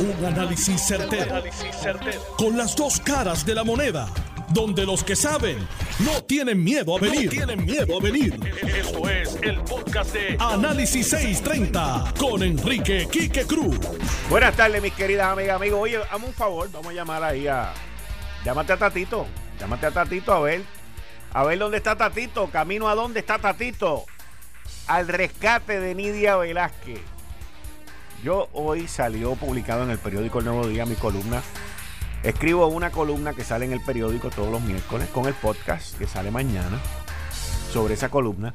Un análisis certero, Con las dos caras de la moneda. Donde los que saben no tienen miedo a venir. tienen miedo a venir. Esto es el podcast de Análisis 630 con Enrique Quique Cruz. Buenas tardes, mis queridas amigas, amigos. Oye, hazme un favor, vamos a llamar ahí a. Llámate a Tatito. Llámate a Tatito a ver. A ver dónde está Tatito. Camino a dónde está Tatito. Al rescate de Nidia Velázquez. Yo hoy salió publicado en el periódico El Nuevo Día mi columna. Escribo una columna que sale en el periódico todos los miércoles con el podcast que sale mañana sobre esa columna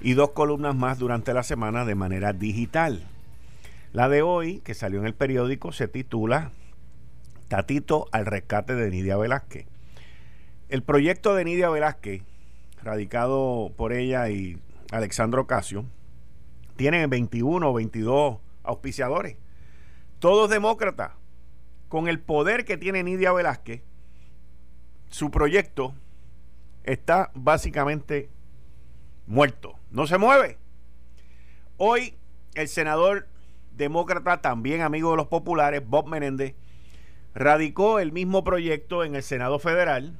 y dos columnas más durante la semana de manera digital. La de hoy, que salió en el periódico, se titula Tatito al rescate de Nidia Velázquez. El proyecto de Nidia Velázquez, radicado por ella y Alexandro Casio, tiene 21 o 22 auspiciadores, todos demócratas, con el poder que tiene Nidia Velázquez, su proyecto está básicamente muerto, no se mueve. Hoy el senador demócrata, también amigo de los populares, Bob Menéndez, radicó el mismo proyecto en el Senado Federal.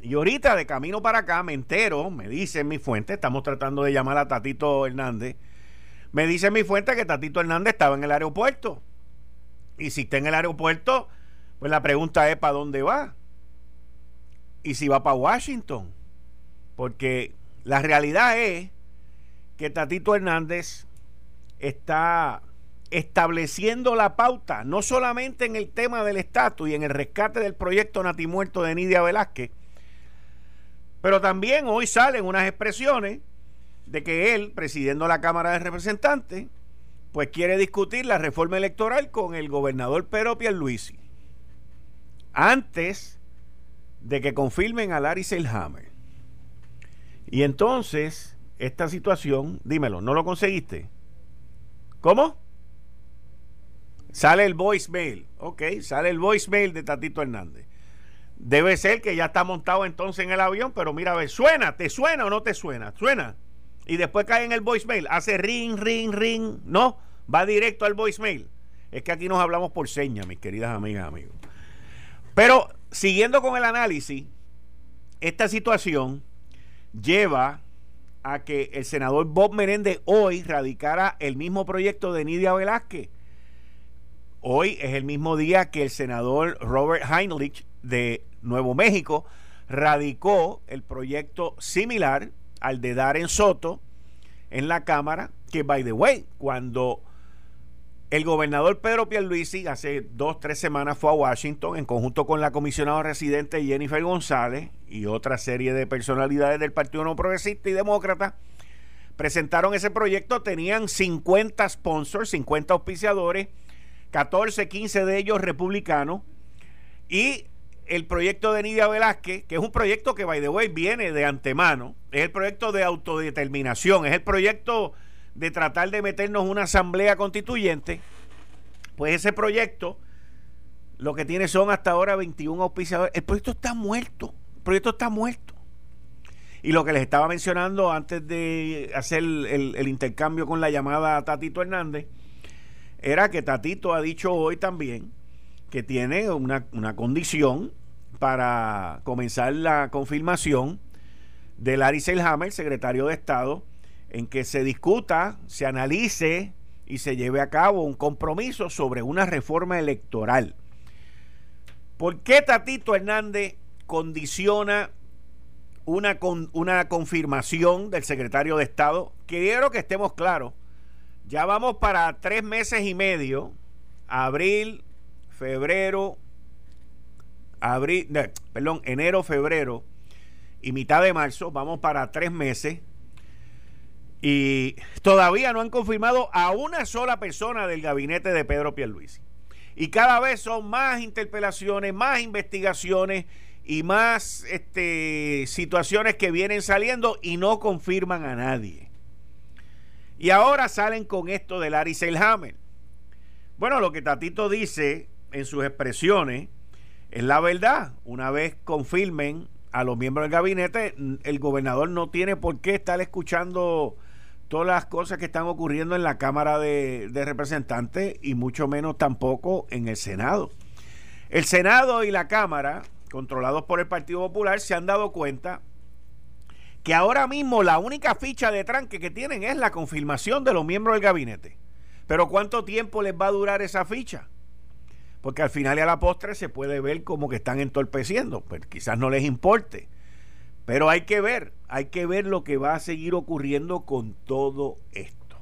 Y ahorita de camino para acá me entero, me dice mi fuente, estamos tratando de llamar a Tatito Hernández, me dice mi fuente que Tatito Hernández estaba en el aeropuerto. Y si está en el aeropuerto, pues la pregunta es ¿para dónde va? Y si va para Washington. Porque la realidad es que Tatito Hernández está estableciendo la pauta, no solamente en el tema del estatus y en el rescate del proyecto Natimuerto de Nidia Velázquez, pero también hoy salen unas expresiones de que él, presidiendo la Cámara de Representantes, pues quiere discutir la reforma electoral con el gobernador Pedro Pierluisi. Antes de que confirmen a Larry Selhammer. Y entonces, esta situación, dímelo, ¿no lo conseguiste? ¿Cómo? Sale el voicemail. Ok, sale el voicemail de Tatito Hernández. Debe ser que ya está montado entonces en el avión, pero mira, a ver, ¿suena? ¿Te suena o no te suena? ¿Suena? Y después cae en el voicemail, hace ring, ring, ring, no, va directo al voicemail. Es que aquí nos hablamos por señas, mis queridas amigas, amigos. Pero siguiendo con el análisis, esta situación lleva a que el senador Bob Menéndez hoy radicara el mismo proyecto de Nidia Velázquez. Hoy es el mismo día que el senador Robert Heinrich de Nuevo México radicó el proyecto similar al de Darren Soto en la Cámara, que by the way, cuando el gobernador Pedro Pierluisi hace dos, tres semanas fue a Washington en conjunto con la comisionada residente Jennifer González y otra serie de personalidades del Partido No Progresista y Demócrata, presentaron ese proyecto, tenían 50 sponsors, 50 auspiciadores, 14, 15 de ellos republicanos, y el proyecto de Nidia Velázquez, que es un proyecto que, by the way, viene de antemano, es el proyecto de autodeterminación, es el proyecto de tratar de meternos una asamblea constituyente, pues ese proyecto lo que tiene son hasta ahora 21 auspiciadores. El proyecto está muerto, el proyecto está muerto. Y lo que les estaba mencionando antes de hacer el, intercambio con la llamada Tatito Hernández, era que Tatito ha dicho hoy también que tiene una, una condición para comenzar la confirmación de Larry Selhammer, secretario de Estado, en que se discuta, se analice y se lleve a cabo un compromiso sobre una reforma electoral. ¿Por qué Tatito Hernández condiciona una, con, una confirmación del secretario de Estado? Quiero que estemos claros. Ya vamos para tres meses y medio, abril, febrero, abril, perdón, enero, febrero y mitad de marzo, vamos para tres meses. Y todavía no han confirmado a una sola persona del gabinete de Pedro Pierluisi. Y cada vez son más interpelaciones, más investigaciones y más este, situaciones que vienen saliendo y no confirman a nadie. Y ahora salen con esto de Larry Selhammer. Bueno, lo que Tatito dice en sus expresiones es la verdad. Una vez confirmen a los miembros del gabinete, el gobernador no tiene por qué estar escuchando visto las cosas que están ocurriendo en la Cámara de, de Representantes y mucho menos tampoco en el Senado. El Senado y la Cámara, controlados por el Partido Popular, se han dado cuenta que ahora mismo la única ficha de tranque que tienen es la confirmación de los miembros del gabinete. Pero ¿cuánto tiempo les va a durar esa ficha? Porque al final y a la postre se puede ver como que están entorpeciendo. Pues quizás no les importe. Pero hay que ver, hay que ver lo que va a seguir ocurriendo con todo esto.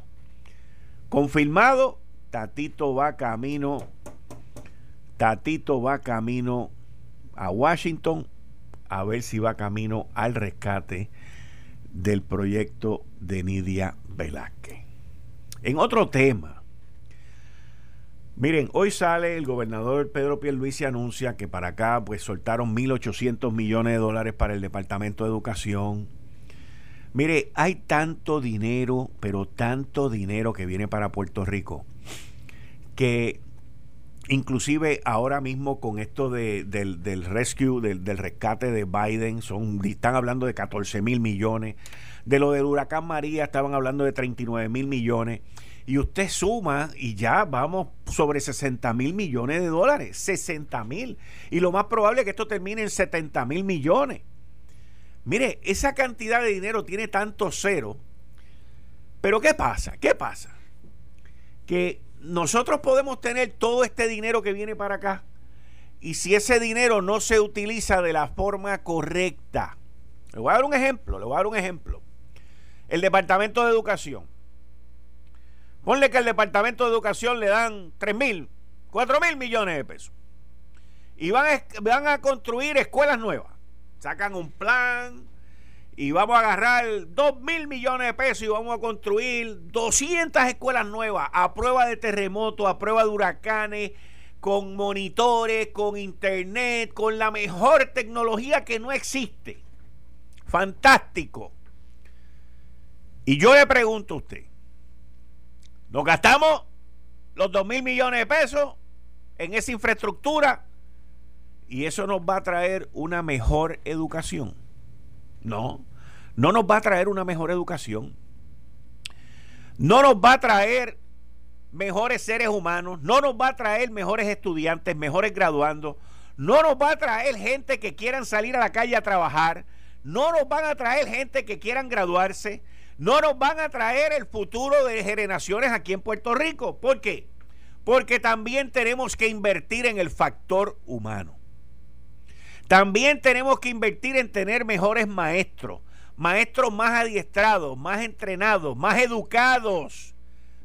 Confirmado, Tatito va camino, Tatito va camino a Washington a ver si va camino al rescate del proyecto de Nidia Velázquez. En otro tema, miren, hoy sale el gobernador Pedro Pierluisi anuncia que para acá pues soltaron 1.800 millones de dólares para el Departamento de Educación. Mire, hay tanto dinero, pero tanto dinero que viene para Puerto Rico, que inclusive ahora mismo con esto de, del, rescue, del, del, rescate de Biden, son, están hablando de 14 mil millones. De lo del huracán María estaban hablando de 39 mil millones. Y usted suma y ya vamos sobre 60 mil millones de dólares. 60 mil. Y lo más probable es que esto termine en 70 mil millones. Mire, esa cantidad de dinero tiene tanto cero. Pero ¿qué pasa? ¿Qué pasa? Que nosotros podemos tener todo este dinero que viene para acá y si ese dinero no se utiliza de la forma correcta, le voy a dar un ejemplo, le voy a dar un ejemplo. El Departamento de Educación. Ponle que al Departamento de Educación le dan 3 mil, 4 mil millones de pesos. Y van a, van a construir escuelas nuevas. Sacan un plan, y vamos a agarrar 2 mil millones de pesos y vamos a construir 200 escuelas nuevas a prueba de terremotos, a prueba de huracanes, con monitores, con internet, con la mejor tecnología que no existe. Fantástico. Y yo le pregunto a usted, ¿nos gastamos los 2 mil millones de pesos en esa infraestructura? Y eso nos va a traer una mejor educación. No, no nos va a traer una mejor educación. No nos va a traer mejores seres humanos, no nos va a traer mejores estudiantes, mejores graduandos, no nos va a traer gente que quieran salir a la calle a trabajar, no nos van a traer gente que quieran graduarse, no nos van a traer el futuro de generaciones aquí en Puerto Rico. ¿Por qué? Porque también tenemos que invertir en el factor humano. También tenemos que invertir en tener mejores maestros, maestros más adiestrados, más entrenados, más educados.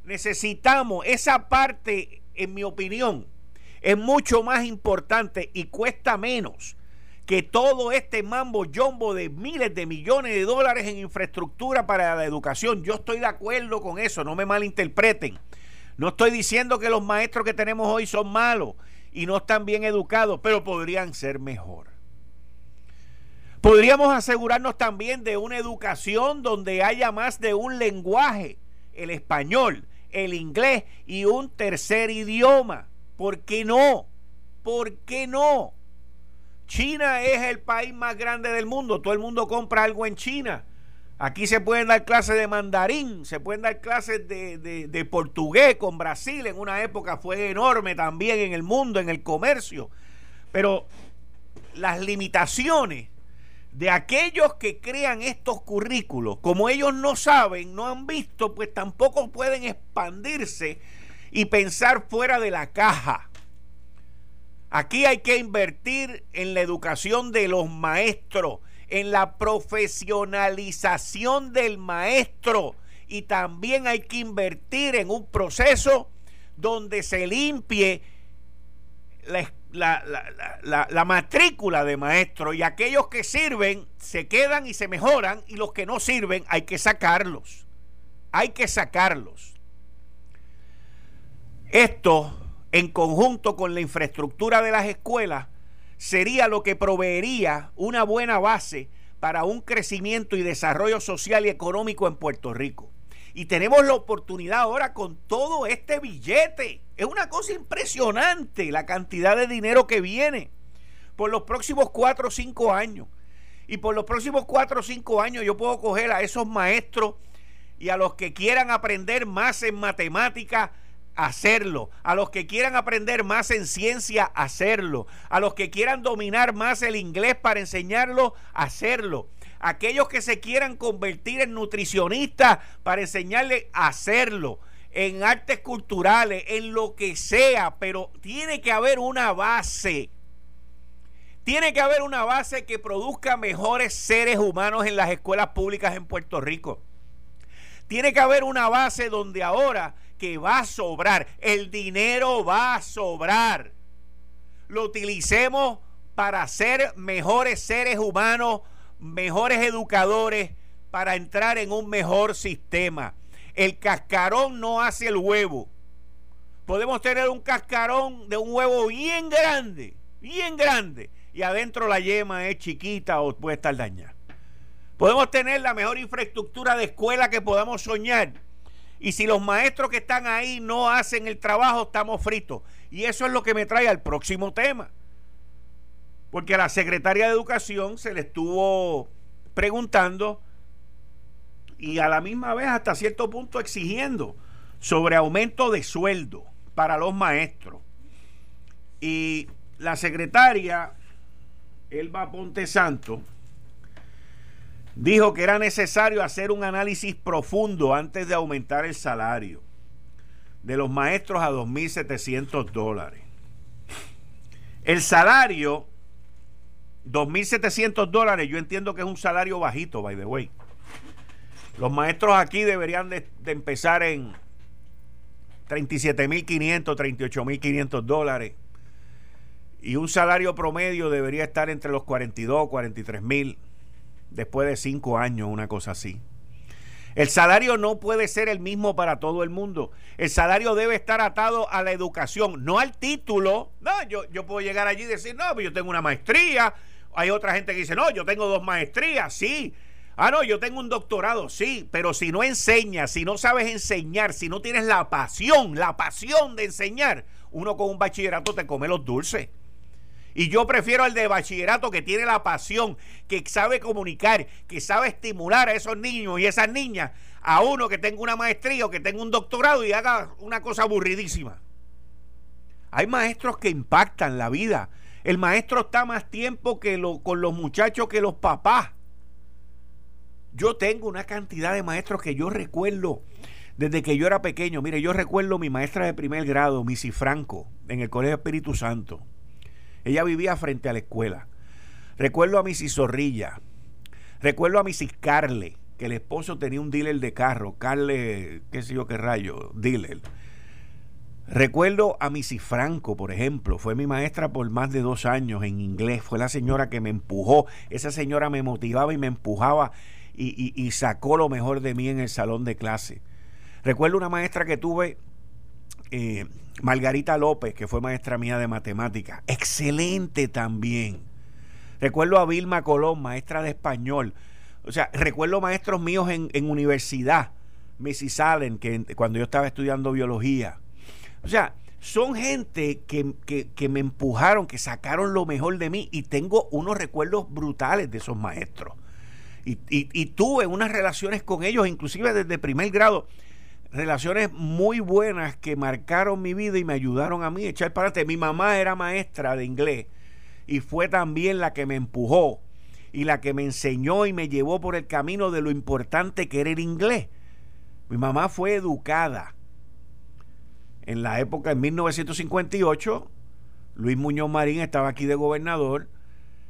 Necesitamos esa parte, en mi opinión, es mucho más importante y cuesta menos que todo este mambo jumbo de miles de millones de dólares en infraestructura para la educación. Yo estoy de acuerdo con eso, no me malinterpreten. No estoy diciendo que los maestros que tenemos hoy son malos y no están bien educados, pero podrían ser mejor. Podríamos asegurarnos también de una educación donde haya más de un lenguaje, el español, el inglés y un tercer idioma. ¿Por qué no? ¿Por qué no? China es el país más grande del mundo. Todo el mundo compra algo en China. Aquí se pueden dar clases de mandarín, se pueden dar clases de, de, portugués con Brasil. En una época fue enorme también en el mundo, en el comercio. Pero las limitaciones de aquellos que crean estos currículos, como ellos no saben, no han visto, pues tampoco pueden expandirse y pensar fuera de la caja. Aquí hay que invertir en la educación de los maestros, en la profesionalización del maestro y también hay que invertir en un proceso donde se limpie la matrícula de maestro y aquellos que sirven se quedan y se mejoran y los que no sirven hay que sacarlos. Hay que sacarlos. Esto, en conjunto con la infraestructura de las escuelas, sería lo que proveería una buena base para un crecimiento y desarrollo social y económico en Puerto Rico. Y tenemos la oportunidad ahora con todo este billete. Es una cosa impresionante la cantidad de dinero que viene por los próximos cuatro o cinco años. Y por los próximos cuatro o cinco años yo puedo coger a esos maestros Y a los que quieran aprender más en matemática, hacerlo. A los que quieran aprender más en ciencia, hacerlo. A los que quieran dominar más el inglés para enseñarlo, hacerlo. Aquellos que se quieran convertir en nutricionistas para enseñarles a hacerlo. En artes culturales, en lo que sea, pero tiene que haber una base. Tiene que haber una base que produzca mejores seres humanos en las escuelas públicas en Puerto Rico. Tiene que haber una base donde ahora que va a sobrar, el dinero va a sobrar. Lo utilicemos para ser mejores seres humanos, mejores educadores, para entrar en un mejor sistema. El cascarón no hace el huevo. Podemos tener un cascarón de un huevo bien grande, bien grande, y adentro la yema es chiquita o puede estar dañada. Podemos tener la mejor infraestructura de escuela que podamos soñar. Y si los maestros que están ahí no hacen el trabajo, estamos fritos. Y eso es lo que me trae al próximo tema. Porque a la secretaria de Educación se le estuvo preguntando y a la misma vez hasta cierto punto exigiendo sobre aumento de sueldo para los maestros. Y la secretaria, Elba Ponte Santo, dijo que era necesario hacer un análisis profundo antes de aumentar el salario de los maestros a 2.700 dólares. El salario, 2.700 dólares, yo entiendo que es un salario bajito, by the way. Los maestros aquí deberían de, empezar en 37.500, 38.500 dólares. Y un salario promedio debería estar entre los 42, 43.000 después de cinco años, una cosa así. El salario no puede ser el mismo para todo el mundo. El salario debe estar atado a la educación, no al título. No, yo, yo puedo llegar allí y decir, no, pues yo tengo una maestría. Hay otra gente que dice, no, yo tengo dos maestrías, sí. Ah, no, yo tengo un doctorado, sí, pero si no enseñas, si no sabes enseñar, si no tienes la pasión, la pasión de enseñar, uno con un bachillerato te come los dulces. Y yo prefiero al de bachillerato que tiene la pasión, que sabe comunicar, que sabe estimular a esos niños y esas niñas, a uno que tenga una maestría o que tenga un doctorado y haga una cosa aburridísima. Hay maestros que impactan la vida. El maestro está más tiempo que lo, con los muchachos que los papás. Yo tengo una cantidad de maestros que yo recuerdo desde que yo era pequeño. Mire, yo recuerdo mi maestra de primer grado, Missy Franco, en el Colegio Espíritu Santo. Ella vivía frente a la escuela. Recuerdo a Mrs. Zorrilla. Recuerdo a Mrs. Carle, que el esposo tenía un dealer de carro. Carle, qué sé yo qué rayo, dealer. Recuerdo a Missy Franco, por ejemplo, fue mi maestra por más de dos años en inglés, fue la señora que me empujó, esa señora me motivaba y me empujaba y, y sacó lo mejor de mí en el salón de clase. Recuerdo una maestra que tuve eh, Margarita López, que fue maestra mía de matemáticas, excelente también. Recuerdo a Vilma Colón, maestra de español. O sea, recuerdo maestros míos en, universidad, Missy Allen, que cuando yo estaba estudiando biología. O sea, son gente que, que, me empujaron, que sacaron lo mejor de mí y tengo unos recuerdos brutales de esos maestros. Y, y tuve unas relaciones con ellos, inclusive desde primer grado relaciones muy buenas que marcaron mi vida y me ayudaron a mí a echar para adelante. Mi mamá era maestra de inglés y fue también la que me empujó y la que me enseñó y me llevó por el camino de lo importante que era el inglés. Mi mamá fue educada. En la época, en 1958, Luis Muñoz Marín estaba aquí de gobernador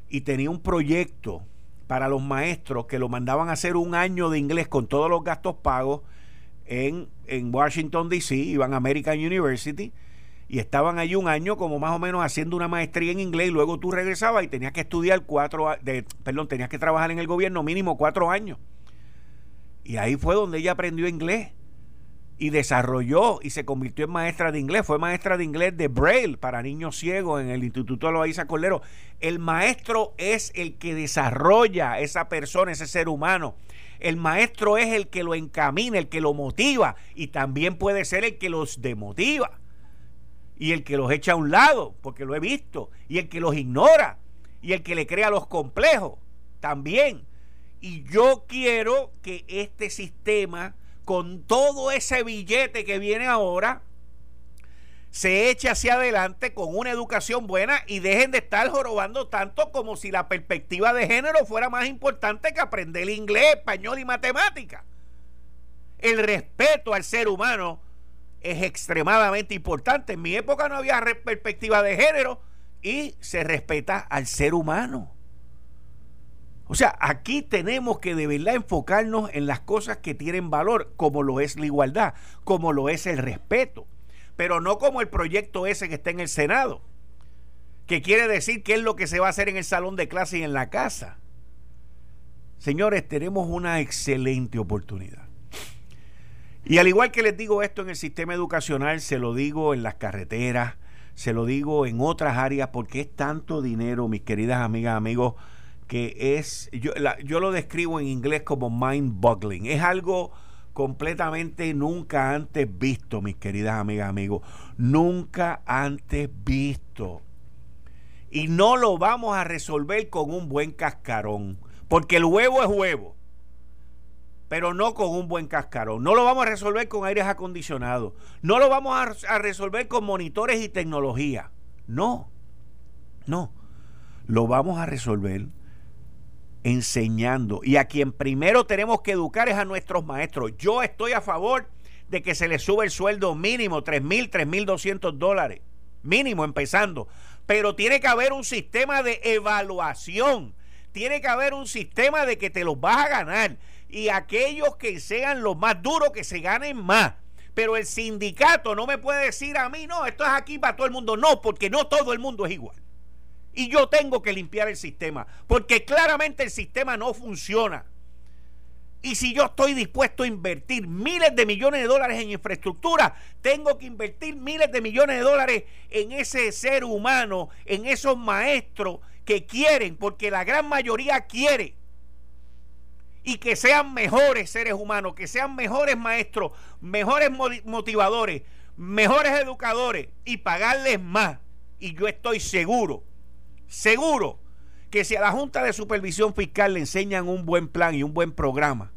y tenía un proyecto para los maestros que lo mandaban a hacer un año de inglés con todos los gastos pagos en, en Washington, D.C., iban a American University y estaban allí un año como más o menos haciendo una maestría en inglés y luego tú regresabas y tenías que estudiar cuatro, de, perdón, tenías que trabajar en el gobierno mínimo cuatro años. Y ahí fue donde ella aprendió inglés y desarrolló y se convirtió en maestra de inglés. Fue maestra de inglés de Braille para niños ciegos en el Instituto de Loaiza Cordero. El maestro es el que desarrolla esa persona, ese ser humano. El maestro es el que lo encamina, el que lo motiva y también puede ser el que los demotiva y el que los echa a un lado, porque lo he visto, y el que los ignora y el que le crea los complejos también. Y yo quiero que este sistema con todo ese billete que viene ahora, se eche hacia adelante con una educación buena y dejen de estar jorobando tanto como si la perspectiva de género fuera más importante que aprender inglés, español y matemática. El respeto al ser humano es extremadamente importante. En mi época no había perspectiva de género y se respeta al ser humano. O sea, aquí tenemos que de verdad enfocarnos en las cosas que tienen valor, como lo es la igualdad, como lo es el respeto pero no como el proyecto ese que está en el Senado, que quiere decir qué es lo que se va a hacer en el salón de clase y en la casa. Señores, tenemos una excelente oportunidad. Y al igual que les digo esto en el sistema educacional, se lo digo en las carreteras, se lo digo en otras áreas, porque es tanto dinero, mis queridas amigas, amigos, que es, yo, yo lo describo en inglés como mind-boggling. Es algo completamente nunca antes visto, mis queridas amigas, amigos. Nunca antes visto. Y no lo vamos a resolver con un buen cascarón. Porque el huevo es huevo. Pero no con un buen cascarón. No lo vamos a resolver con aires acondicionados. No lo vamos a, a resolver con monitores y tecnología. No. No. Lo vamos a resolver enseñando. Y a quien primero tenemos que educar es a nuestros maestros. Yo estoy a favor de que se les sube el sueldo mínimo, tres mil, tres mil doscientos dólares. Mínimo empezando. Pero tiene que haber un sistema de evaluación. Tiene que haber un sistema de que te los vas a ganar. Y aquellos que sean los más duros, que se ganen más. Pero el sindicato no me puede decir a mí, no, esto es aquí para todo el mundo. No, porque no todo el mundo es igual. Y yo tengo que limpiar el sistema, porque claramente el sistema no funciona. Y si yo estoy dispuesto a invertir miles de millones de dólares en infraestructura, tengo que invertir miles de millones de dólares en ese ser humano, en esos maestros que quieren, porque la gran mayoría quiere. Y que sean mejores seres humanos, que sean mejores maestros, mejores motivadores, mejores educadores y pagarles más. Y yo estoy seguro seguro que si a la Junta de Supervisión Fiscal le enseñan un buen plan y un buen programa,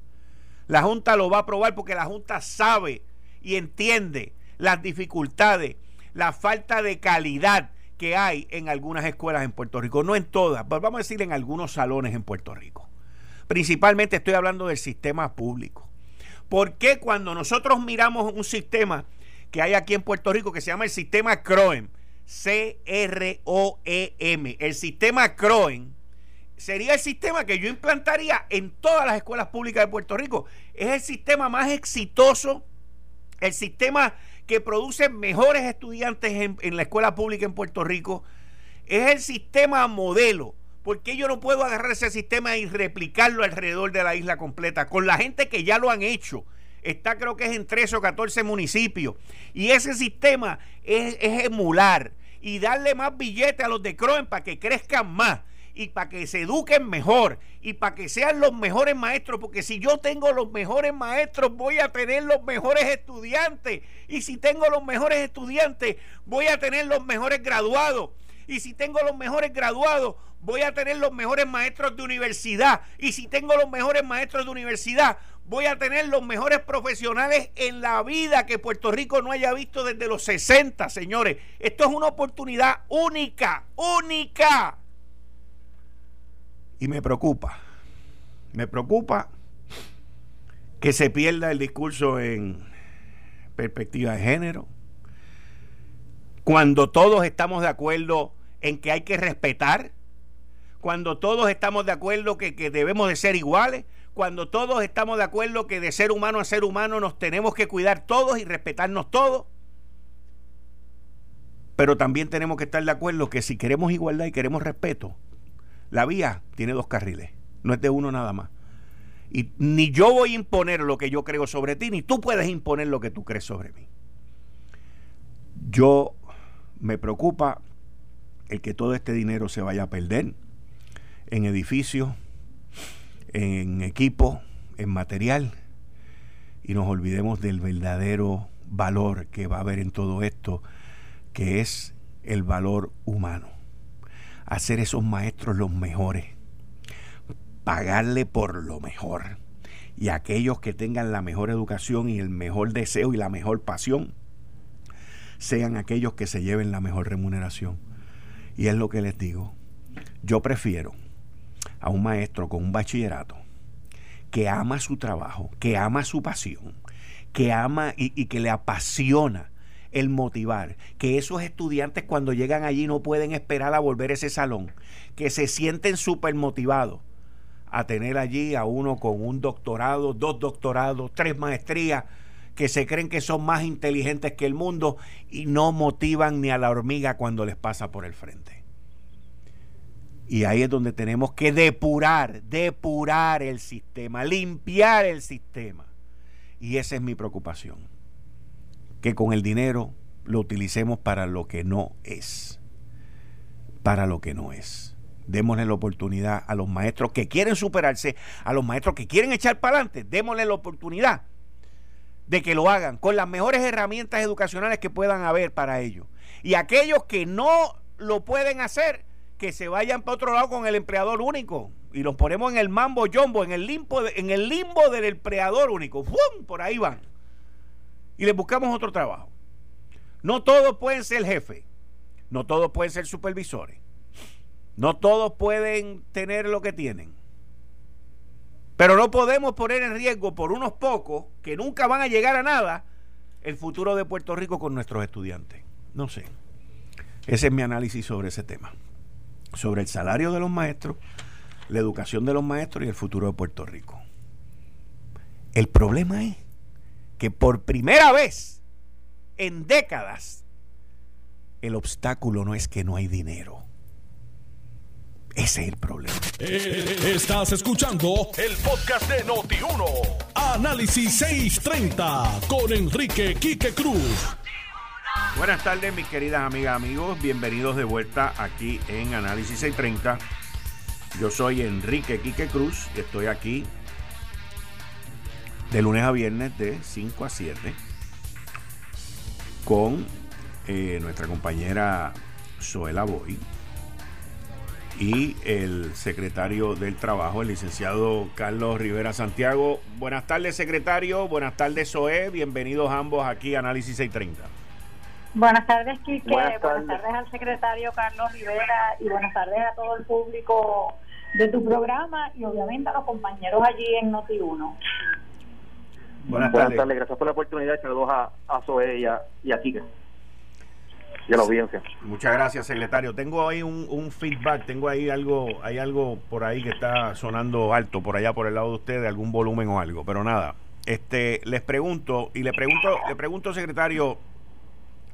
la Junta lo va a aprobar porque la Junta sabe y entiende las dificultades, la falta de calidad que hay en algunas escuelas en Puerto Rico, no en todas, pero vamos a decir en algunos salones en Puerto Rico. Principalmente estoy hablando del sistema público. ¿Por qué cuando nosotros miramos un sistema que hay aquí en Puerto Rico que se llama el sistema CROEM, C-R-O-E-M. El sistema CROEN sería el sistema que yo implantaría en todas las escuelas públicas de Puerto Rico. Es el sistema más exitoso, el sistema que produce mejores estudiantes en, en la escuela pública en Puerto Rico. Es el sistema modelo. porque yo no puedo agarrar ese sistema y replicarlo alrededor de la isla completa? Con la gente que ya lo han hecho está creo que es en 13 o 14 municipios. Y ese sistema es, emular y darle más billetes a los de Croen para que crezcan más y para que se eduquen mejor y para que sean los mejores maestros, porque si yo tengo los mejores maestros voy a tener los mejores estudiantes. Y si tengo los mejores estudiantes voy a tener los mejores graduados. Y si tengo los mejores graduados voy a tener los mejores maestros de universidad. Y si tengo los mejores maestros de universidad voy a tener los mejores profesionales en la vida que Puerto Rico no haya visto desde los 60, señores. Esto es una oportunidad única, única. Y me preocupa, me preocupa que se pierda el discurso en perspectiva de género, cuando todos estamos de acuerdo en que hay que respetar, cuando todos estamos de acuerdo que, que debemos de ser iguales, cuando todos estamos de acuerdo que de ser humano a ser humano nos tenemos que cuidar todos y respetarnos todos. Pero también tenemos que estar de acuerdo que si queremos igualdad y queremos respeto, la vía tiene dos carriles, no es de uno nada más. Y ni yo voy a imponer lo que yo creo sobre ti, ni tú puedes imponer lo que tú crees sobre mí. Yo me preocupa el que todo este dinero se vaya a perder en edificios, en equipo, en material, y nos olvidemos del verdadero valor que va a haber en todo esto, que es el valor humano. Hacer esos maestros los mejores, pagarle por lo mejor Y aquellos que tengan la mejor educación y el mejor deseo y la mejor pasión, sean aquellos que se lleven la mejor remuneración. Y es lo que les digo. Yo prefiero a un maestro con un bachillerato que ama su trabajo, que ama su pasión, que ama y, que le apasiona el motivar, que esos estudiantes cuando llegan allí no pueden esperar a volver a ese salón, que se sienten súper motivados a tener allí a uno con un doctorado, dos doctorados, tres maestrías, que se creen que son más inteligentes que el mundo y no motivan ni a la hormiga cuando les pasa por el frente. Y ahí es donde tenemos que depurar, depurar el sistema, limpiar el sistema. Y esa es mi preocupación. Que con el dinero lo utilicemos para lo que no es. Para lo que no es. Démosle la oportunidad a los maestros que quieren superarse, a los maestros que quieren echar para adelante, démosle la oportunidad de que lo hagan con las mejores herramientas educacionales que puedan haber para ellos. Y aquellos que no lo pueden hacer, que se vayan para otro lado con el empleador único y los ponemos en el mambo jumbo, en el limbo, en el limbo del empleador único. ¡Fum! Por ahí van. Y les buscamos otro trabajo. No todos pueden ser jefe, no todos pueden ser supervisores, no todos pueden tener lo que tienen. Pero no podemos poner en riesgo por unos pocos que nunca van a llegar a nada el futuro de Puerto Rico con nuestros estudiantes. No sé. Ese es mi análisis sobre ese tema sobre el salario de los maestros, la educación de los maestros y el futuro de Puerto Rico. El problema es que por primera vez en décadas el obstáculo no es que no hay dinero. Ese es el problema. Eh, estás escuchando el podcast de Noti1. Análisis 630 con Enrique Quique Cruz. Buenas tardes, mis queridas amigas, amigos. Bienvenidos de vuelta aquí en Análisis 630. Yo soy Enrique Quique Cruz y estoy aquí de lunes a viernes de 5 a 7 con eh, nuestra compañera Zoela Boy y el secretario del Trabajo, el licenciado Carlos Rivera Santiago. Buenas tardes, secretario. Buenas tardes, Zoe. Bienvenidos ambos aquí a Análisis 630. Buenas tardes, Quique. Buenas tardes. al secretario Carlos Rivera y buenas tardes a todo el público de tu programa y obviamente a los compañeros allí en Noti1. Buenas, tardes. gracias por la oportunidad. Saludos a, a Zoe y a, y a Quique y a la audiencia. Muchas gracias, secretario. Tengo ahí un, un, feedback, tengo ahí algo, hay algo por ahí que está sonando alto por allá por el lado de ustedes, algún volumen o algo, pero nada. Este, les pregunto y le pregunto, le pregunto, secretario,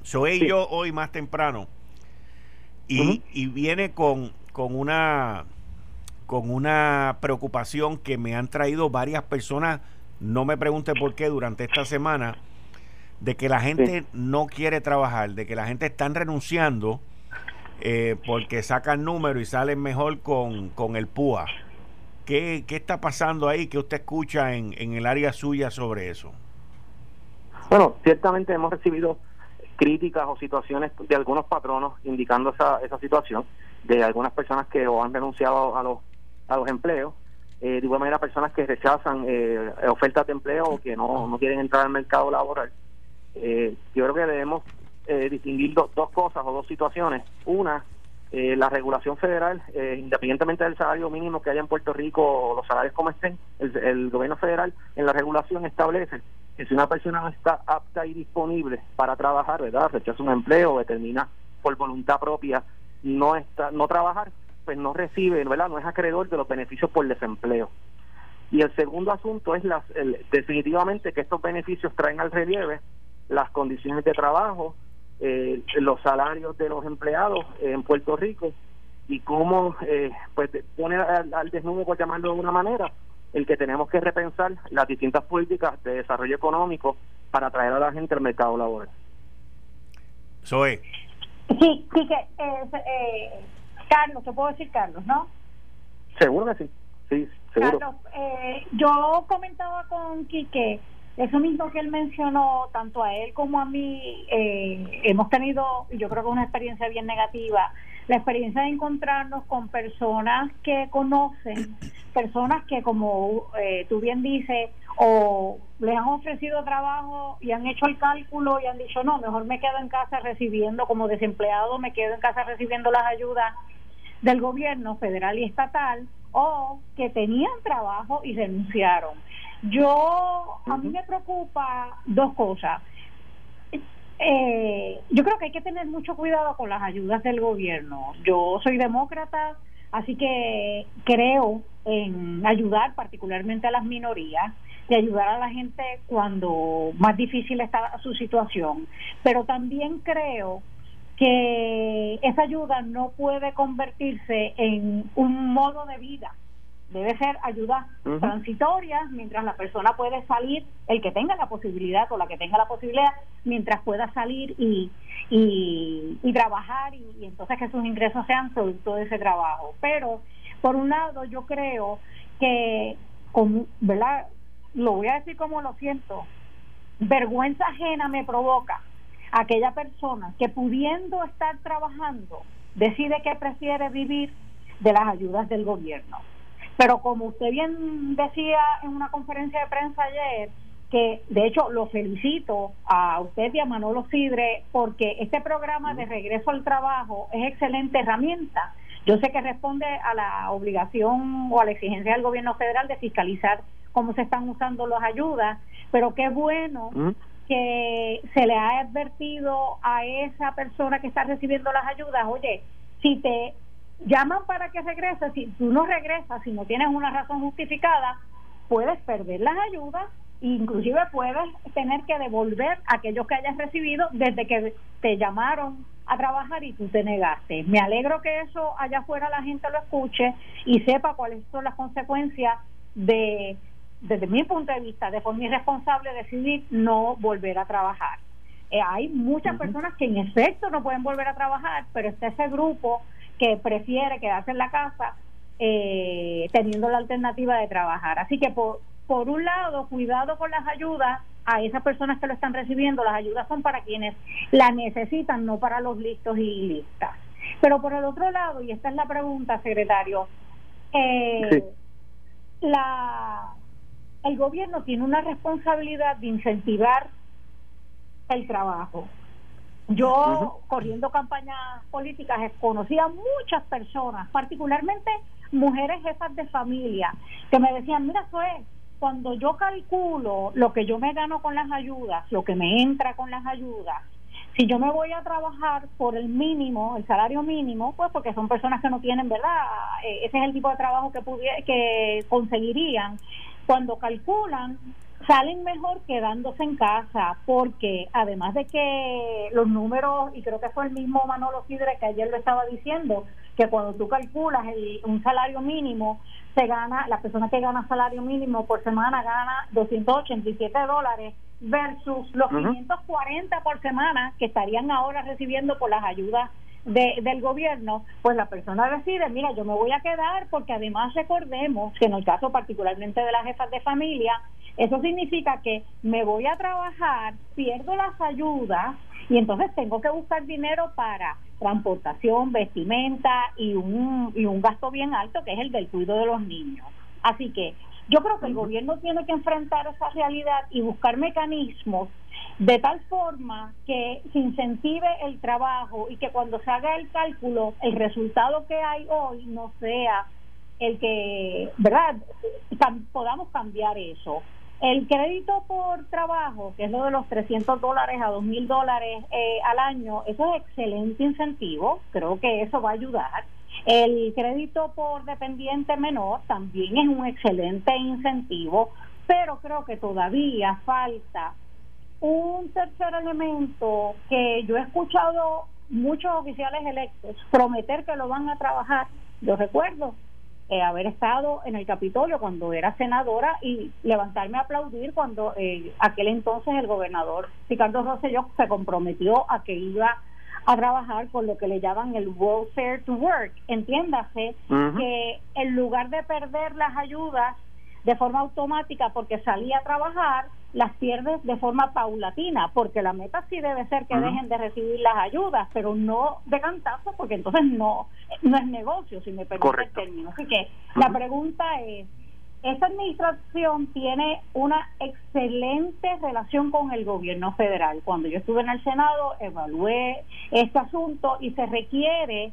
soy yo hoy más temprano y, y viene con, con una con una preocupación que me han traído varias personas, no me pregunte por qué, durante esta semana, de que la gente no quiere trabajar, de que la gente está renunciando eh, porque sacan número y salen mejor con, con el PUA. ¿Qué, ¿Qué, está pasando ahí que usted escucha en, en el área suya sobre eso? Bueno, ciertamente hemos recibido críticas o situaciones de algunos patronos indicando esa, esa situación, de algunas personas que o han renunciado a los, a los empleos, eh, de igual manera personas que rechazan eh, ofertas de empleo o que no, no quieren entrar al mercado laboral. Eh, yo creo que debemos eh, distinguir dos cosas o dos situaciones. Una, la regulación federal, independientemente del salario mínimo que haya en Puerto Rico o los salarios como estén, el, el gobierno federal en la regulación establece que si una persona no está apta y disponible para trabajar, ¿verdad? Rechaza un empleo o determina por voluntad propia no está no trabajar, pues no recibe, ¿verdad? No es acreedor de los beneficios por desempleo. Y el segundo asunto es las, definitivamente que estos beneficios traen al relieve las condiciones de trabajo, eh, los salarios de los empleados en Puerto Rico y cómo eh, pues pone al, al desnudo, por llamarlo de una manera, el que tenemos que repensar las distintas políticas de desarrollo económico para atraer a la gente al mercado laboral. Soy. Sí, sí que, eh, eh, Carlos, te puedo decir Carlos, ¿no? Seguro que sí, sí, seguro. Carlos, eh, yo comentaba con Quique eso mismo que él mencionó, tanto a él como a mí, eh, hemos tenido, yo creo que una experiencia bien negativa, la experiencia de encontrarnos con personas que conocen personas que, como eh, tú bien dices, o les han ofrecido trabajo y han hecho el cálculo y han dicho, no, mejor me quedo en casa recibiendo, como desempleado, me quedo en casa recibiendo las ayudas del gobierno federal y estatal, o que tenían trabajo y renunciaron. Yo, a mí me preocupa dos cosas. Eh, yo creo que hay que tener mucho cuidado con las ayudas del gobierno. Yo soy demócrata, así que creo en ayudar particularmente a las minorías y ayudar a la gente cuando más difícil está su situación. Pero también creo que esa ayuda no puede convertirse en un modo de vida debe ser ayuda transitoria mientras la persona puede salir, el que tenga la posibilidad o la que tenga la posibilidad, mientras pueda salir y, y, trabajar y, entonces que sus ingresos sean producto de ese trabajo. Pero, por un lado, yo creo que, con, ¿verdad? Lo voy a decir como lo siento, vergüenza ajena me provoca aquella persona que pudiendo estar trabajando decide que prefiere vivir de las ayudas del gobierno pero como usted bien decía en una conferencia de prensa ayer, que de hecho lo felicito a usted y a Manolo Sidre porque este programa de regreso al trabajo es excelente herramienta. Yo sé que responde a la obligación o a la exigencia del gobierno federal de fiscalizar cómo se están usando las ayudas, pero qué bueno que se le ha advertido a esa persona que está recibiendo las ayudas, oye, si te llaman para que regreses, si tú no regresas, si no tienes una razón justificada, puedes perder las ayudas e inclusive puedes tener que devolver aquellos que hayas recibido desde que te llamaron a trabajar y tú te negaste. Me alegro que eso allá afuera la gente lo escuche y sepa cuáles son las consecuencias de, desde mi punto de vista, de forma irresponsable decidir no volver a trabajar. Eh, hay muchas personas que en efecto no pueden volver a trabajar, pero está ese grupo que prefiere quedarse en la casa eh, teniendo la alternativa de trabajar. Así que por, por un lado, cuidado con las ayudas a esas personas que lo están recibiendo. Las ayudas son para quienes la necesitan, no para los listos y listas. Pero por el otro lado, y esta es la pregunta, secretario, eh, la, el gobierno tiene una responsabilidad de incentivar el trabajo. Yo, corriendo campañas políticas, conocía muchas personas, particularmente mujeres jefas de familia, que me decían, mira, es cuando yo calculo lo que yo me gano con las ayudas, lo que me entra con las ayudas, si yo me voy a trabajar por el mínimo, el salario mínimo, pues porque son personas que no tienen, ¿verdad? Eh, ese es el tipo de trabajo que, que conseguirían. Cuando calculan salen mejor quedándose en casa porque además de que los números, y creo que fue el mismo Manolo Sidre que ayer lo estaba diciendo, que cuando tú calculas un salario mínimo, se gana, la persona que gana salario mínimo por semana gana 287 dólares versus los 540 por semana que estarían ahora recibiendo por las ayudas de, del gobierno, pues la persona decide, mira, yo me voy a quedar porque además recordemos que en el caso particularmente de las jefas de familia, eso significa que me voy a trabajar, pierdo las ayudas y entonces tengo que buscar dinero para transportación, vestimenta y un, y un gasto bien alto que es el del cuidado de los niños. Así que yo creo que el gobierno tiene que enfrentar esa realidad y buscar mecanismos de tal forma que se incentive el trabajo y que cuando se haga el cálculo el resultado que hay hoy no sea el que, ¿verdad? podamos cambiar eso. El crédito por trabajo, que es lo de los 300 dólares a 2.000 dólares eh, al año, eso es excelente incentivo, creo que eso va a ayudar. El crédito por dependiente menor también es un excelente incentivo, pero creo que todavía falta un tercer elemento que yo he escuchado muchos oficiales electos prometer que lo van a trabajar. Yo recuerdo eh, haber estado en el Capitolio cuando era senadora y levantarme a aplaudir cuando eh, aquel entonces el gobernador Ricardo Rosselló se comprometió a que iba a trabajar con lo que le llaman el welfare to work. Entiéndase que en lugar de perder las ayudas de forma automática porque salía a trabajar, las pierdes de forma paulatina, porque la meta sí debe ser que dejen de recibir las ayudas, pero no de cantazo, porque entonces no, no es negocio, si me permite el término. Así que la pregunta es, esta administración tiene una excelente relación con el gobierno federal. Cuando yo estuve en el Senado, evalué este asunto y se requiere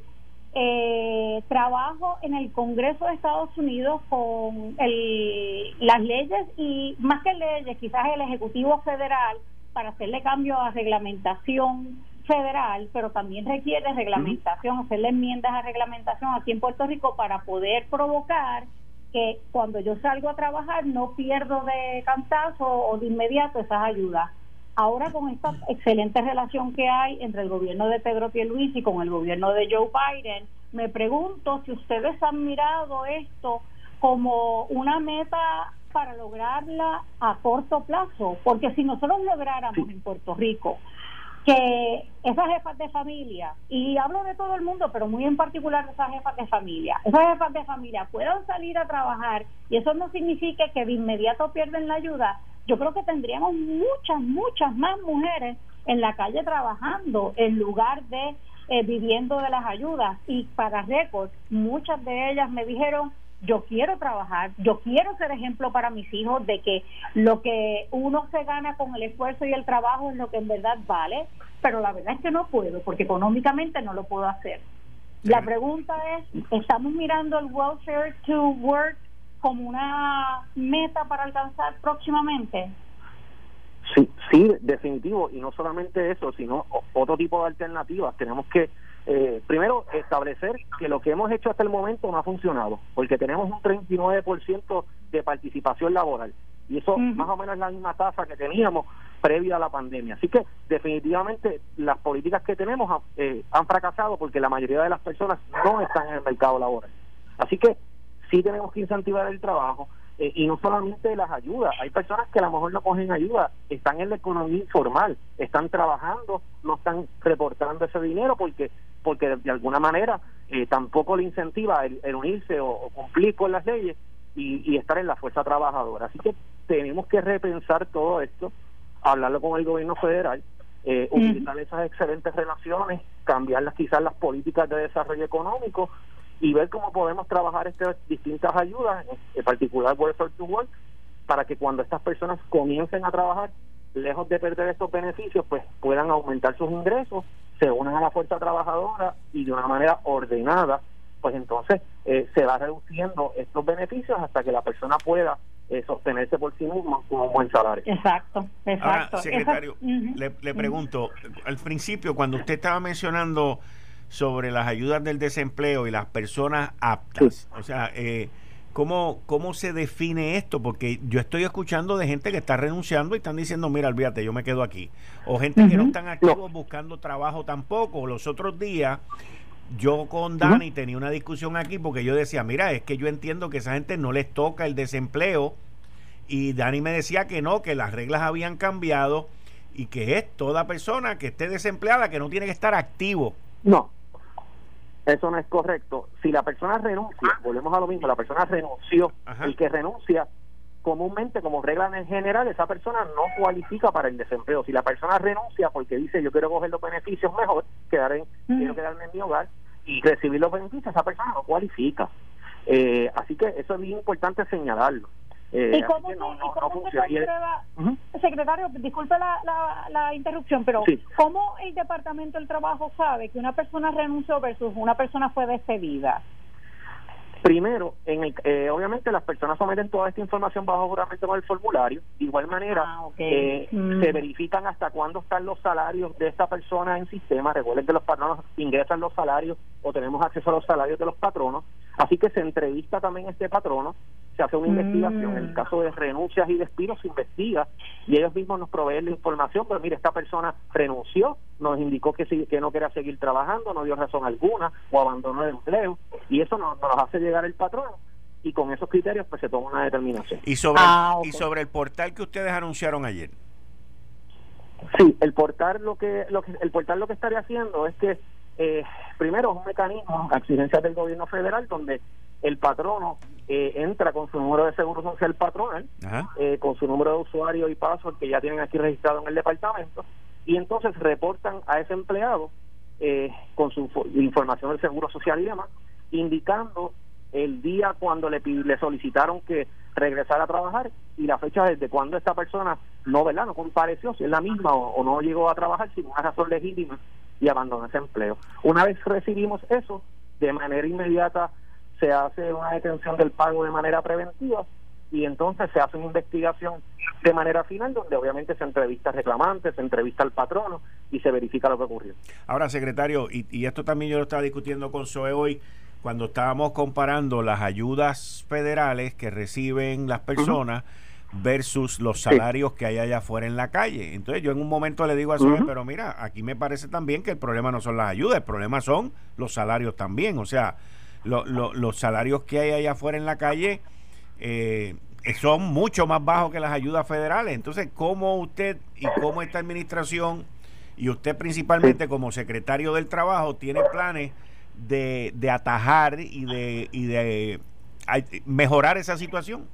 eh, trabajo en el Congreso de Estados Unidos con el, las leyes y más que leyes, quizás el Ejecutivo Federal para hacerle cambio a reglamentación federal, pero también requiere reglamentación, hacerle enmiendas a reglamentación aquí en Puerto Rico para poder provocar que cuando yo salgo a trabajar no pierdo de cantazo o de inmediato esas ayudas. Ahora con esta excelente relación que hay entre el gobierno de Pedro Pierluisi y con el gobierno de Joe Biden, me pregunto si ustedes han mirado esto como una meta para lograrla a corto plazo, porque si nosotros lográramos en Puerto Rico que esas jefas de familia, y hablo de todo el mundo, pero muy en particular de esas jefas de familia, esas jefas de familia puedan salir a trabajar y eso no significa que de inmediato pierden la ayuda, yo creo que tendríamos muchas, muchas más mujeres en la calle trabajando en lugar de eh, viviendo de las ayudas. Y para récord, muchas de ellas me dijeron, yo quiero trabajar, yo quiero ser ejemplo para mis hijos de que lo que uno se gana con el esfuerzo y el trabajo es lo que en verdad vale, pero la verdad es que no puedo, porque económicamente no lo puedo hacer. La pregunta es, ¿estamos mirando el welfare to work como una meta para alcanzar próximamente? Sí, sí, definitivo, y no solamente eso, sino otro tipo de alternativas. Tenemos que, eh, primero, establecer que lo que hemos hecho hasta el momento no ha funcionado, porque tenemos un 39% de participación laboral, y eso más o menos es la misma tasa que teníamos previa a la pandemia. Así que, definitivamente, las políticas que tenemos eh, han fracasado porque la mayoría de las personas no están en el mercado laboral. Así que, sí tenemos que incentivar el trabajo eh, y no solamente las ayudas, hay personas que a lo mejor no cogen ayuda, están en la economía informal, están trabajando, no están reportando ese dinero porque porque de, alguna manera eh, tampoco le incentiva el, unirse o, cumplir con las leyes y, y estar en la fuerza trabajadora. Así que tenemos que repensar todo esto, hablarlo con el gobierno federal, eh, utilizar esas excelentes relaciones, cambiar quizás las políticas de desarrollo económico y ver cómo podemos trabajar estas distintas ayudas, en particular Welfare to Work, para que cuando estas personas comiencen a trabajar, lejos de perder estos beneficios, pues puedan aumentar sus ingresos, se unan a la fuerza trabajadora y de una manera ordenada, pues entonces eh, se va reduciendo estos beneficios hasta que la persona pueda eh, sostenerse por sí misma con un buen salario. Exacto, exacto. secretario, le, le, pregunto, al principio cuando usted estaba mencionando sobre las ayudas del desempleo y las personas aptas. O sea, eh, ¿cómo, ¿cómo se define esto? Porque yo estoy escuchando de gente que está renunciando y están diciendo, mira, olvídate, yo me quedo aquí. O gente que no están activos buscando trabajo tampoco. Los otros días yo con Dani tenía una discusión aquí porque yo decía, mira, es que yo entiendo que esa gente no les toca el desempleo y Dani me decía que no, que las reglas habían cambiado y que es toda persona que esté desempleada que no tiene que estar activo. No, eso no es correcto. Si la persona renuncia, volvemos a lo mismo, la persona renunció, el que renuncia comúnmente como regla en general esa persona no cualifica para el desempleo. Si la persona renuncia porque dice yo quiero coger los beneficios mejor, quedar en, quiero quedarme en mi hogar y recibir los beneficios, esa persona no cualifica. Eh, así que eso es bien importante señalarlo. Eh, ¿Y cómo, se, comprueba, secretario, disculpe la, la, interrupción, pero ¿cómo el Departamento del Trabajo sabe que una persona renunció versus una persona fue despedida? Primero, en el, eh, obviamente las personas someten toda esta información bajo juramento con el formulario. De igual manera, ah, eh, mm. se verifican hasta cuándo están los salarios de esta persona en sistema. Recuerden que los patronos ingresan los salarios o tenemos acceso a los salarios de los patronos. Así que se entrevista también este patrono se hace una investigación. En el mm. caso de renuncias y despidos se investiga y ellos mismos nos proveen la información, pero mire, esta persona renunció, nos indicó que, que no quería seguir trabajando, no dio razón alguna o abandonó el empleo y eso nos, nos hace llegar el patrón y con esos criterios pues se toma una determinación. ¿Y sobre, ah, y sobre el portal que ustedes anunciaron ayer? Sí, el portal lo que, lo que el portal lo que estaría haciendo es que eh, primero es un mecanismo a exigencias del gobierno federal donde el patrono eh, entra con su número de seguro social patronal, eh, con su número de usuario y paso que ya tienen aquí registrado en el departamento, y entonces reportan a ese empleado eh, con su información del seguro social y demás, indicando el día cuando le, le solicitaron que regresara a trabajar y la fecha desde cuando esta persona no, ¿verdad? no compareció, si es la misma o, no llegó a trabajar sin una razón legítima y abandonó ese empleo. Una vez recibimos eso, de manera inmediata se hace una detención del pago de manera preventiva y entonces se hace una investigación de manera final donde obviamente se entrevista al reclamante, se entrevista al patrono y se verifica lo que ocurrió. Ahora, secretario, y, esto también yo lo estaba discutiendo con Zoe hoy, cuando estábamos comparando las ayudas federales que reciben las personas versus los salarios que hay allá afuera en la calle. Entonces yo en un momento le digo a Zoe, pero mira, aquí me parece también que el problema no son las ayudas, el problema son los salarios también. O sea, los salarios que hay allá afuera en la calle eh, son mucho más bajos que las ayudas federales. Entonces, ¿cómo usted y cómo esta administración y usted principalmente como secretario del trabajo tiene planes de, de atajar y de, y de mejorar esa situación?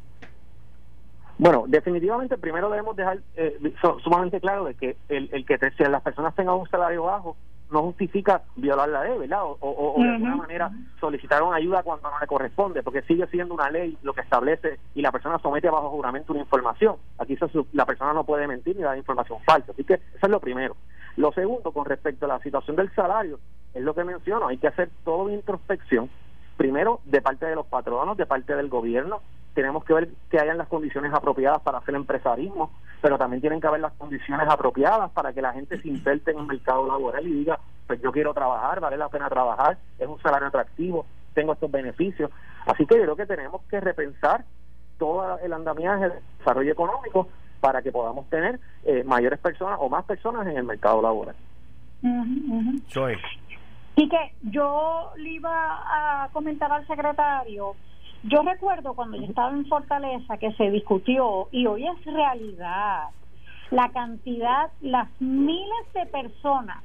Bueno, definitivamente primero debemos dejar eh, sumamente claro de que el, el que si las personas tengan un salario bajo no justifica violar la ley, ¿verdad? O, de alguna manera solicitar una ayuda cuando no le corresponde, porque sigue siendo una ley lo que establece y la persona somete bajo juramento una información. Aquí la persona no puede mentir ni dar información falsa. Así que eso es lo primero. Lo segundo, con respecto a la situación del salario, es lo que menciono, hay que hacer toda introspección, primero de parte de los patronos, de parte del gobierno, tenemos que ver que hayan las condiciones apropiadas para hacer empresarismo, pero también tienen que haber las condiciones apropiadas para que la gente se inserte en el mercado laboral y diga, pues yo quiero trabajar, vale la pena trabajar, es un salario atractivo, tengo estos beneficios. Así que yo creo que tenemos que repensar todo el andamiaje del desarrollo económico para que podamos tener eh, mayores personas o más personas en el mercado laboral. Soy. Y que yo le iba a comentar al secretario yo recuerdo cuando yo estaba en Fortaleza que se discutió y hoy es realidad la cantidad, las miles de personas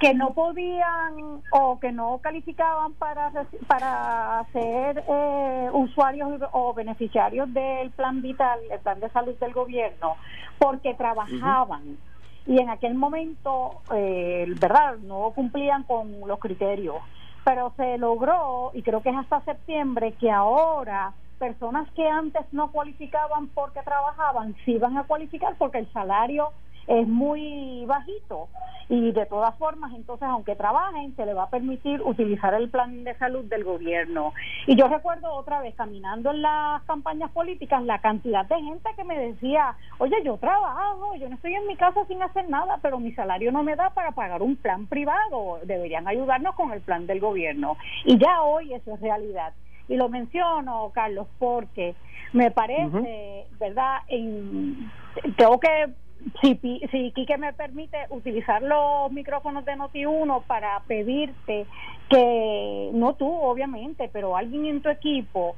que no podían o que no calificaban para para ser eh, usuarios o beneficiarios del plan vital, el plan de salud del gobierno, porque trabajaban. Y en aquel momento, eh, verdad, no cumplían con los criterios pero se logró, y creo que es hasta septiembre, que ahora personas que antes no cualificaban porque trabajaban, sí van a cualificar porque el salario es muy bajito. Y de todas formas entonces aunque trabajen se le va a permitir utilizar el plan de salud del gobierno. Y yo recuerdo otra vez caminando en las campañas políticas la cantidad de gente que me decía oye yo trabajo yo no estoy en mi casa sin hacer nada pero mi salario no me da para pagar un plan privado. Deberían ayudarnos con el plan del gobierno. Y ya hoy eso es realidad. Y lo menciono Carlos porque me parece verdad en, tengo que si, si Quique me permite utilizar los micrófonos de Noti1 para pedirte que, no tú obviamente, pero alguien en tu equipo,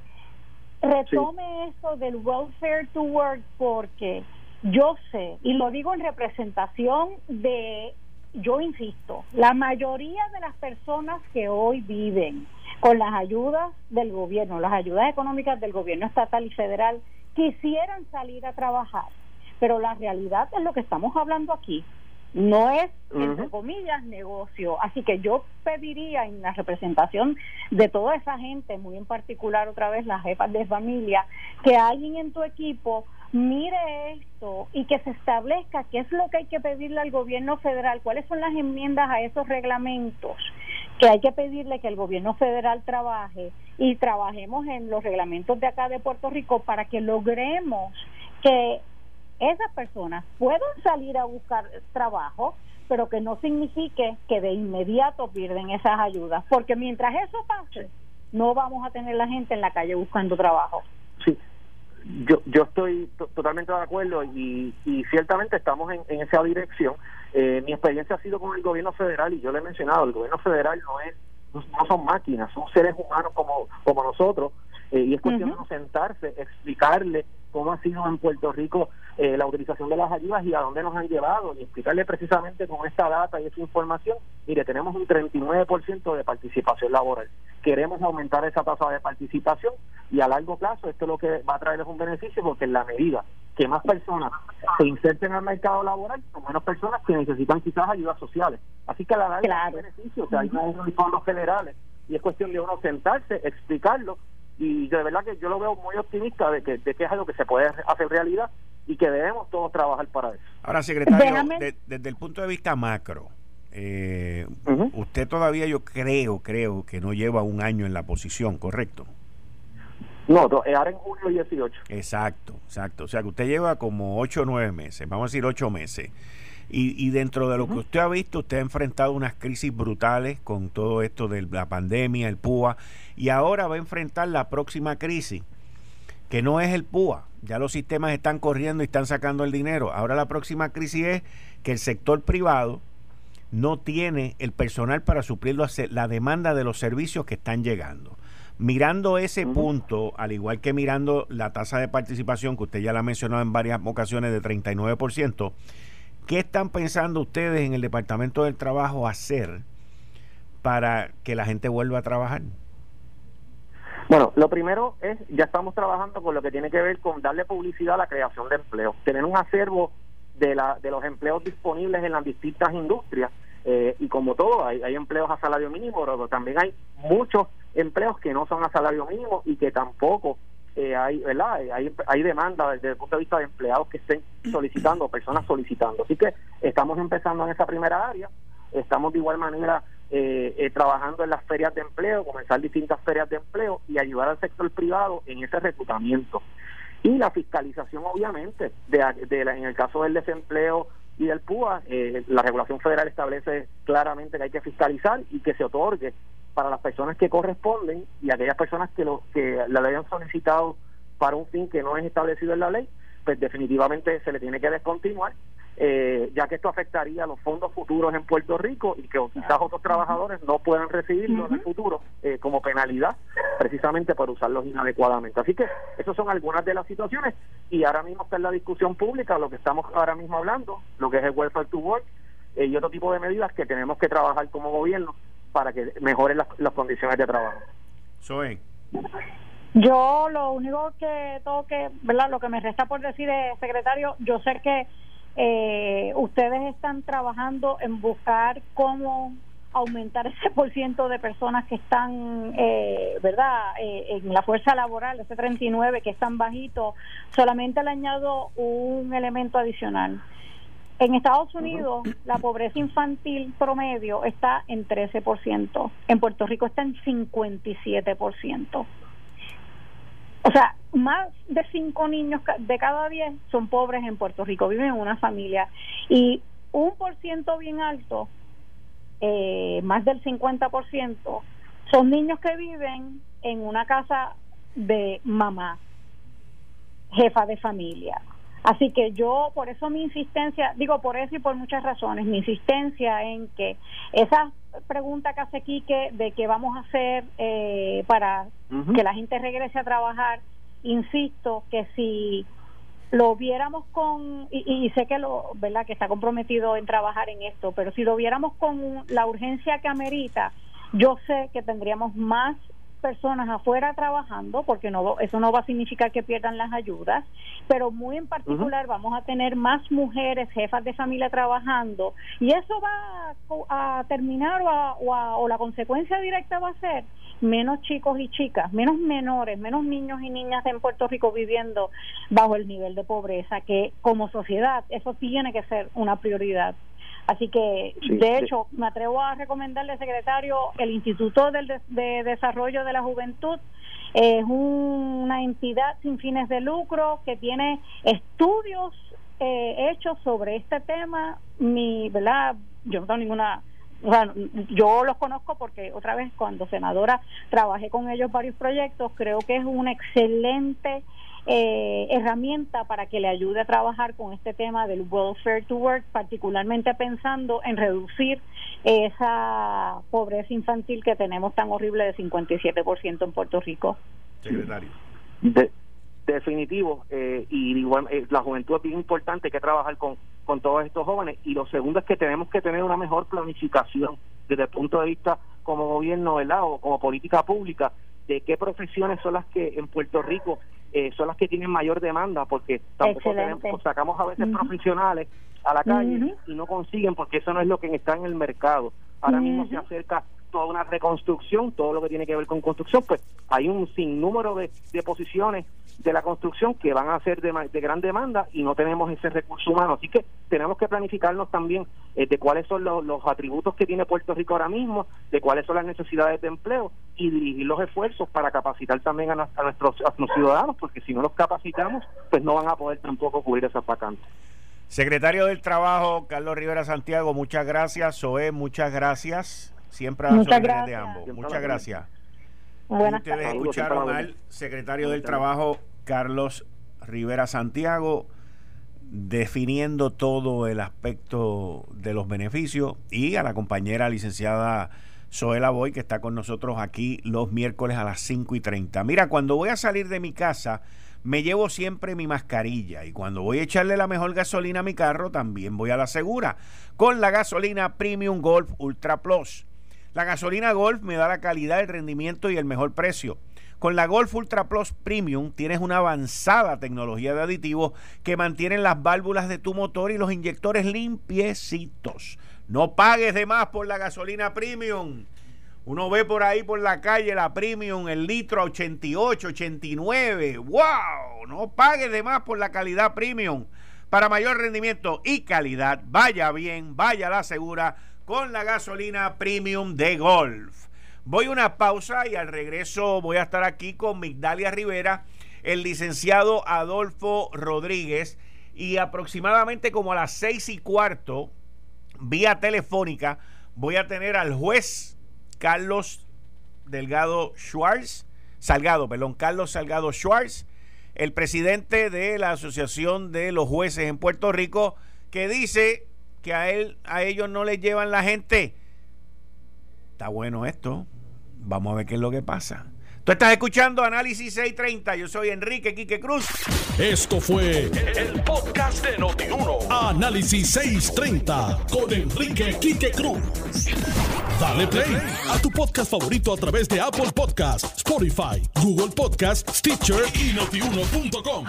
retome eso del welfare to work porque yo sé, y lo digo en representación de, yo insisto, la mayoría de las personas que hoy viven con las ayudas del gobierno, las ayudas económicas del gobierno estatal y federal, quisieran salir a trabajar pero la realidad es lo que estamos hablando aquí. No es, entre comillas, negocio. Así que yo pediría en la representación de toda esa gente, muy en particular otra vez las jefas de familia, que alguien en tu equipo mire esto y que se establezca qué es lo que hay que pedirle al gobierno federal, cuáles son las enmiendas a esos reglamentos que hay que pedirle que el gobierno federal trabaje y trabajemos en los reglamentos de acá de Puerto Rico para que logremos que esas personas pueden salir a buscar trabajo, pero que no signifique que de inmediato pierden esas ayudas, porque mientras eso pase, no vamos a tener la gente en la calle buscando trabajo. Sí, yo, yo estoy totalmente de acuerdo y, y ciertamente estamos en, esa dirección. Eh, mi experiencia ha sido con el gobierno federal y yo le he mencionado, el gobierno federal no es no son máquinas, son seres humanos como, como nosotros Eh, y es cuestión de sentarse, explicarle cómo ha sido en Puerto Rico eh, la utilización de las ayudas y a dónde nos han llevado y explicarle precisamente con esta data y esta información, mire, tenemos un 39% de participación laboral. Queremos aumentar esa tasa de participación y a largo plazo esto lo que va a traer es un beneficio porque en la medida que más personas se inserten al mercado laboral, son menos personas que necesitan quizás ayudas sociales. Así que a la larga claro. un beneficio, o sea, hay unos fondos federales y es cuestión de uno sentarse, explicarlo y de verdad que yo lo veo muy optimista de que, de que es algo que se puede hacer realidad y que debemos todos trabajar para eso. Ahora, secretario, desde el punto de vista macro, eh, usted todavía yo creo, creo que no lleva un año en la posición, ¿correcto? No, ahora en julio 18. Exacto, exacto. O sea que usted lleva como 8 o 9 meses, vamos a decir 8 meses. Y, y dentro de lo que usted ha visto, usted ha enfrentado unas crisis brutales con todo esto de la pandemia, el PUA, y ahora va a enfrentar la próxima crisis, que no es el PUA. Ya los sistemas están corriendo y están sacando el dinero. Ahora la próxima crisis es que el sector privado no tiene el personal para suplir la demanda de los servicios que están llegando. Mirando ese punto, al igual que mirando la tasa de participación, que usted ya la ha mencionado en varias ocasiones, de 39%, ¿Qué están pensando ustedes en el Departamento del Trabajo hacer para que la gente vuelva a trabajar? Bueno, lo primero es, ya estamos trabajando con lo que tiene que ver con darle publicidad a la creación de empleo, tener un acervo de, la, de los empleos disponibles en las distintas industrias. Eh, y como todo, hay, hay empleos a salario mínimo, pero también hay muchos empleos que no son a salario mínimo y que tampoco eh, hay, ¿verdad? Hay, hay demanda desde el punto de vista de empleados que estén solicitando, personas solicitando. Así que estamos empezando en esa primera área, estamos de igual manera eh, eh, trabajando en las ferias de empleo, comenzar distintas ferias de empleo y ayudar al sector privado en ese reclutamiento. Y la fiscalización, obviamente, de, de en el caso del desempleo y del PUA, la regulación federal establece claramente que hay que fiscalizar y que se otorgue para las personas que corresponden y aquellas personas que, lo, que la hayan solicitado para un fin que no es establecido en la ley, pues definitivamente se le tiene que descontinuar, eh, ya que esto afectaría los fondos futuros en Puerto Rico y que quizás otros trabajadores no puedan recibirlo en el futuro eh, como penalidad, precisamente por usarlos inadecuadamente. Así que esas son algunas de las situaciones y ahora mismo está en la discusión pública lo que estamos ahora mismo hablando, lo que es el welfare to work eh, y otro tipo de medidas que tenemos que trabajar como gobierno para que mejoren las, condiciones de trabajo. Soy. Yo lo único que tengo que, ¿verdad? Lo que me resta por decir es, secretario, yo sé que eh, ustedes están trabajando en buscar cómo aumentar ese por ciento de personas que están, eh, ¿verdad?, eh, en la fuerza laboral, ese 39 que es tan bajito. Solamente le añado un elemento adicional. En Estados Unidos, la pobreza infantil promedio está en 13%. En Puerto Rico está en 57%. O sea, más de 5 niños de cada 10 son pobres en Puerto Rico, viven en una familia. Y un por ciento bien alto, eh, más del 50%, son niños que viven en una casa de mamá, jefa de familia. Así que yo, por eso mi insistencia, digo por eso y por muchas razones, mi insistencia en que esa pregunta que hace Quique de qué vamos a hacer eh, para que la gente regrese a trabajar, insisto que si lo viéramos con y, y, sé que lo verdad que está comprometido en trabajar en esto pero si lo viéramos con la urgencia que amerita yo sé que tendríamos más personas afuera trabajando, porque no eso no va a significar que pierdan las ayudas, pero muy en particular vamos a tener más mujeres jefas de familia trabajando y eso va a, terminar o, o, la consecuencia directa va a ser menos chicos y chicas, menos menores, menos niños y niñas en Puerto Rico viviendo bajo el nivel de pobreza, que como sociedad eso tiene que ser una prioridad. Así que, de hecho, me atrevo a recomendarle, secretario, el Instituto de, Desarrollo de la Juventud es una entidad sin fines de lucro que tiene estudios eh, hechos sobre este tema. Mi, ¿verdad? Yo no tengo ninguna bueno, yo los conozco porque otra vez cuando senadora trabajé con ellos varios proyectos, creo que es un excelente eh, herramienta para que le ayude a trabajar con este tema del welfare to work, particularmente pensando en reducir esa pobreza infantil que tenemos tan horrible de 57% en Puerto Rico. secretario. definitivo, eh, y igual eh, la juventud es bien importante, hay que trabajar con, con todos estos jóvenes. Y lo segundo es que tenemos que tener una mejor planificación desde el punto de vista como gobierno, ¿verdad? O como política pública, de qué profesiones son las que en Puerto Rico eh, son las que tienen mayor demanda, porque tampoco tenemos, sacamos a veces profesionales a la calle y no consiguen, porque eso no es lo que está en el mercado. Ahora mismo se acerca toda una reconstrucción, todo lo que tiene que ver con construcción, pues hay un sinnúmero de, de posiciones de la construcción que van a ser de, gran demanda y no tenemos ese recurso humano. Así que tenemos que planificarnos también eh, de cuáles son los, atributos que tiene Puerto Rico ahora mismo, de cuáles son las necesidades de empleo y dirigir los esfuerzos para capacitar también a, nuestros, a nuestros ciudadanos, porque si no los capacitamos, pues no van a poder tampoco cubrir esas vacantes. Secretario del Trabajo, Carlos Rivera Santiago, muchas gracias. Zoe, muchas gracias. Siempre a muchas gracias. de ambos. Muchas gracias. Buenas Ustedes escucharon al secretario del Trabajo, Carlos Rivera Santiago, definiendo todo el aspecto de los beneficios y a la compañera licenciada Zoela Boy, que está con nosotros aquí los miércoles a las 5 y 30. Mira, cuando voy a salir de mi casa, me llevo siempre mi mascarilla y cuando voy a echarle la mejor gasolina a mi carro, también voy a la segura con la gasolina Premium Golf Ultra Plus. La gasolina Golf me da la calidad, el rendimiento y el mejor precio. Con la Golf Ultra Plus Premium tienes una avanzada tecnología de aditivos que mantienen las válvulas de tu motor y los inyectores limpiecitos. No pagues de más por la gasolina Premium. Uno ve por ahí por la calle la premium, el litro a 88, 89. ¡Wow! No pague de más por la calidad premium. Para mayor rendimiento y calidad, vaya bien, vaya la segura con la gasolina premium de Golf. Voy a una pausa y al regreso voy a estar aquí con Migdalia Rivera, el licenciado Adolfo Rodríguez y aproximadamente como a las seis y cuarto, vía telefónica, voy a tener al juez Carlos Delgado Schwartz, Salgado, perdón, Carlos Salgado Schwartz, el presidente de la Asociación de los Jueces en Puerto Rico, que dice que a él, a ellos no les llevan la gente. Está bueno esto. Vamos a ver qué es lo que pasa. Tú estás escuchando Análisis 630. Yo soy Enrique Quique Cruz. Esto fue el, podcast de Notiuno. Análisis 630 con Enrique Quique Cruz. Dale play a tu podcast favorito a través de Apple Podcasts, Spotify, Google Podcasts, Stitcher y notiuno.com.